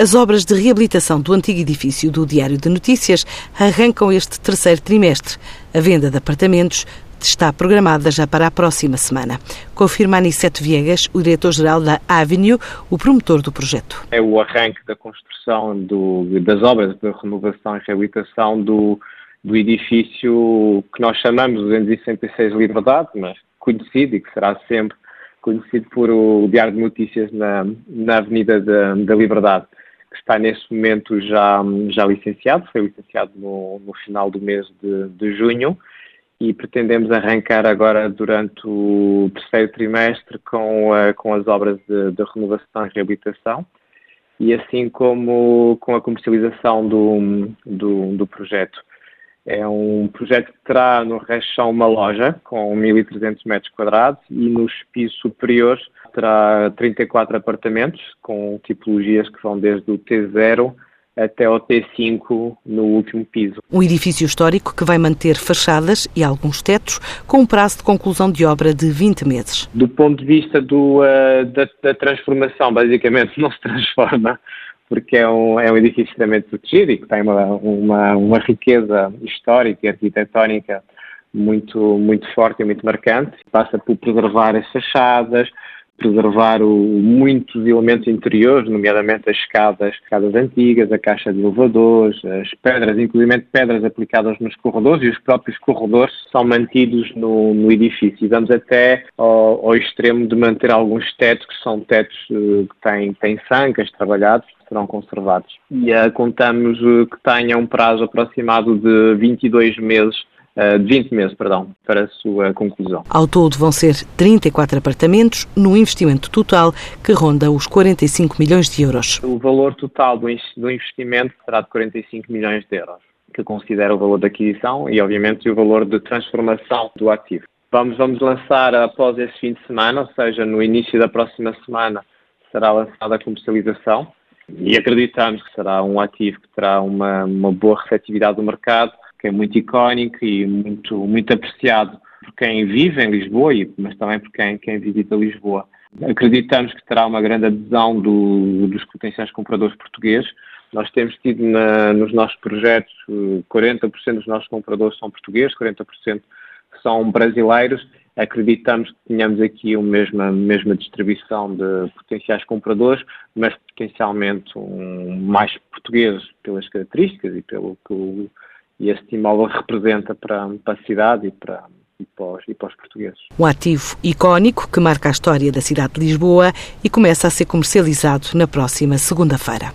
As obras de reabilitação do antigo edifício do Diário de Notícias arrancam este terceiro trimestre. A venda de apartamentos está programada já para a próxima semana. Confirma Anissete Viegas, o diretor-geral da Avenue, o promotor do projeto. É o arranque da construção do, das obras de renovação e reabilitação do, do edifício que nós chamamos 266 Liberdade, mas conhecido e que será sempre conhecido por o Diário de Notícias na, na Avenida da, da Liberdade que está neste momento já, já licenciado, foi licenciado no, no final do mês de, de junho e pretendemos arrancar agora durante o terceiro trimestre com, uh, com as obras de, de, renovação e reabilitação e assim como com a comercialização do, do, do projeto. É um projeto que terá no rechão uma loja com 1.300 metros quadrados e nos pisos superiores terá 34 apartamentos com tipologias que vão desde o T0 até ao T5 no último piso. Um edifício histórico que vai manter fachadas e alguns tetos com um prazo de conclusão de obra de 20 meses. Do ponto de vista do, uh, da, da, transformação, basicamente não se transforma porque é um, é um edifício extremamente protegido e que tem uma, uma, uma riqueza histórica e arquitetónica muito, muito forte e muito marcante. Passa por preservar as fachadas, preservar o, muitos elementos interiores, nomeadamente as escadas, escadas antigas, a caixa de elevadores, as pedras, inclusive pedras aplicadas nos corredores e os próprios corredores são mantidos no, no edifício. E vamos até ao, ao, extremo de manter alguns tetos que são tetos uh, que têm, têm sancas trabalhados, serão conservados. E uh, contamos uh, que tenha um prazo aproximado de 22 meses eh, de 20 meses, perdão, para a sua conclusão. Ao todo vão ser 34 apartamentos, num investimento total que ronda os 45 milhões de euros. O valor total do investimento será de 45 milhões de euros, que considera o valor da aquisição e, obviamente, o valor de transformação do ativo. Vamos, vamos lançar após esse fim de semana, ou seja, no início da próxima semana, será lançada a comercialização e acreditamos que será um ativo que terá uma, uma boa receptividade do mercado que é muito icónico e muito, muito apreciado por quem vive em Lisboa, mas também por quem, quem visita Lisboa. Acreditamos que terá uma grande adesão do, dos potenciais compradores portugueses. Nós temos tido na, nos nossos projetos 40% dos nossos compradores são portugueses, 40% são brasileiros. Acreditamos que tenhamos aqui a mesma, mesma distribuição de potenciais compradores, mas potencialmente um, mais portugueses pelas características e pelo que o e este imóvel representa para, para a cidade e para, e para, e para os portugueses. Um ativo icónico que marca a história da cidade de Lisboa e começa a ser comercializado na próxima segunda-feira.